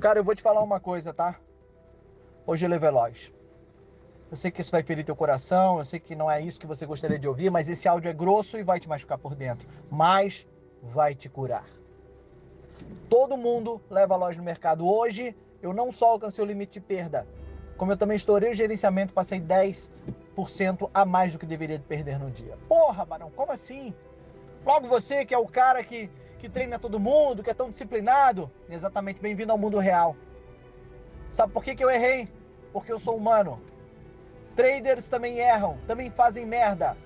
Cara, eu vou te falar uma coisa, tá? Hoje ele é veloz. Eu sei que isso vai ferir teu coração, eu sei que não é isso que você gostaria de ouvir, mas esse áudio é grosso e vai te machucar por dentro, mas vai te curar. Todo mundo leva loja no mercado. Hoje, eu não só alcancei o limite de perda, como eu também estourei o gerenciamento, passei 10% a mais do que deveria perder no dia. Porra, Barão, como assim? Logo você que é o cara que, que treina todo mundo, que é tão disciplinado. Exatamente, bem-vindo ao mundo real. Sabe por que, que eu errei? Porque eu sou humano. Traders também erram, também fazem merda.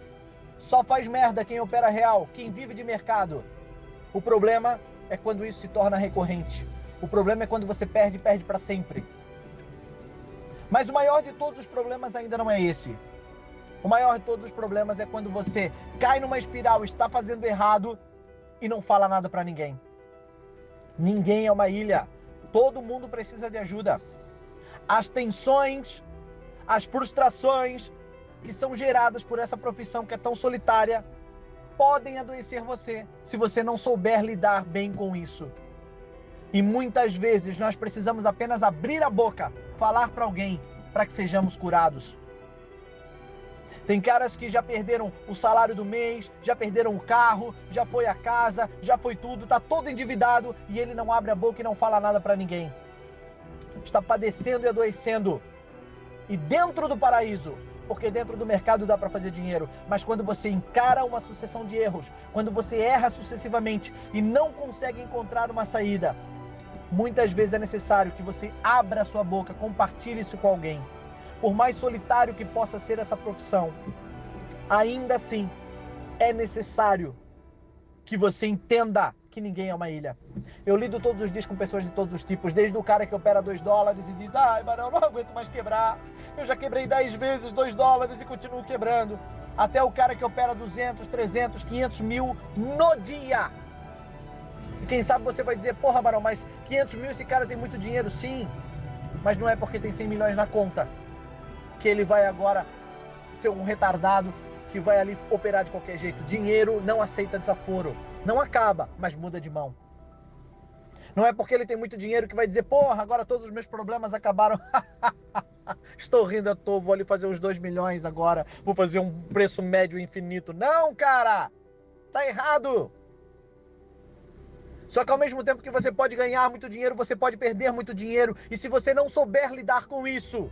Só faz merda quem opera real, quem vive de mercado. O problema é quando isso se torna recorrente. O problema é quando você perde, perde para sempre. Mas o maior de todos os problemas ainda não é esse. O maior de todos os problemas é quando você cai numa espiral, está fazendo errado e não fala nada para ninguém. Ninguém é uma ilha. Todo mundo precisa de ajuda. As tensões as frustrações que são geradas por essa profissão que é tão solitária podem adoecer você se você não souber lidar bem com isso. E muitas vezes nós precisamos apenas abrir a boca, falar para alguém, para que sejamos curados. Tem caras que já perderam o salário do mês, já perderam o carro, já foi a casa, já foi tudo, tá todo endividado e ele não abre a boca e não fala nada para ninguém. Está padecendo e adoecendo e dentro do paraíso, porque dentro do mercado dá para fazer dinheiro, mas quando você encara uma sucessão de erros, quando você erra sucessivamente e não consegue encontrar uma saída, muitas vezes é necessário que você abra sua boca, compartilhe isso com alguém. Por mais solitário que possa ser essa profissão, ainda assim é necessário que você entenda que ninguém é uma ilha. Eu lido todos os dias com pessoas de todos os tipos, desde o cara que opera 2 dólares e diz: ai, Barão, não aguento mais quebrar. Eu já quebrei 10 vezes 2 dólares e continuo quebrando. Até o cara que opera 200, 300, 500 mil no dia. E quem sabe você vai dizer: porra, Barão, mas 500 mil esse cara tem muito dinheiro? Sim, mas não é porque tem 100 milhões na conta que ele vai agora ser um retardado que vai ali operar de qualquer jeito. Dinheiro não aceita desaforo. Não acaba, mas muda de mão. Não é porque ele tem muito dinheiro que vai dizer, porra, agora todos os meus problemas acabaram. Estou rindo à toa, vou ali fazer uns 2 milhões agora, vou fazer um preço médio infinito. Não, cara! Tá errado! Só que ao mesmo tempo que você pode ganhar muito dinheiro, você pode perder muito dinheiro. E se você não souber lidar com isso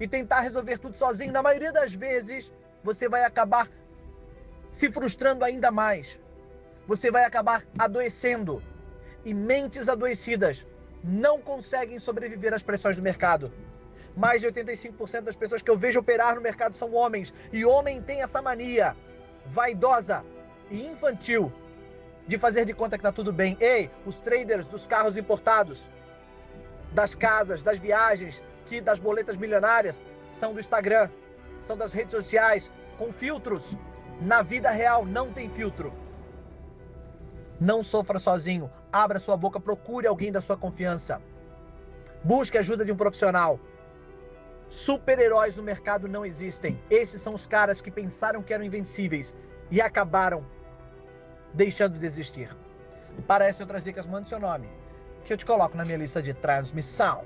e tentar resolver tudo sozinho, na maioria das vezes, você vai acabar se frustrando ainda mais você vai acabar adoecendo. E mentes adoecidas não conseguem sobreviver às pressões do mercado. Mais de 85% das pessoas que eu vejo operar no mercado são homens. E homem tem essa mania vaidosa e infantil de fazer de conta que tá tudo bem. Ei, os traders dos carros importados, das casas, das viagens, que das boletas milionárias são do Instagram, são das redes sociais, com filtros. Na vida real não tem filtro. Não sofra sozinho. Abra sua boca, procure alguém da sua confiança. Busque ajuda de um profissional. Super-heróis no mercado não existem. Esses são os caras que pensaram que eram invencíveis e acabaram deixando de existir. Para essas outras dicas, mande seu nome, que eu te coloco na minha lista de transmissão.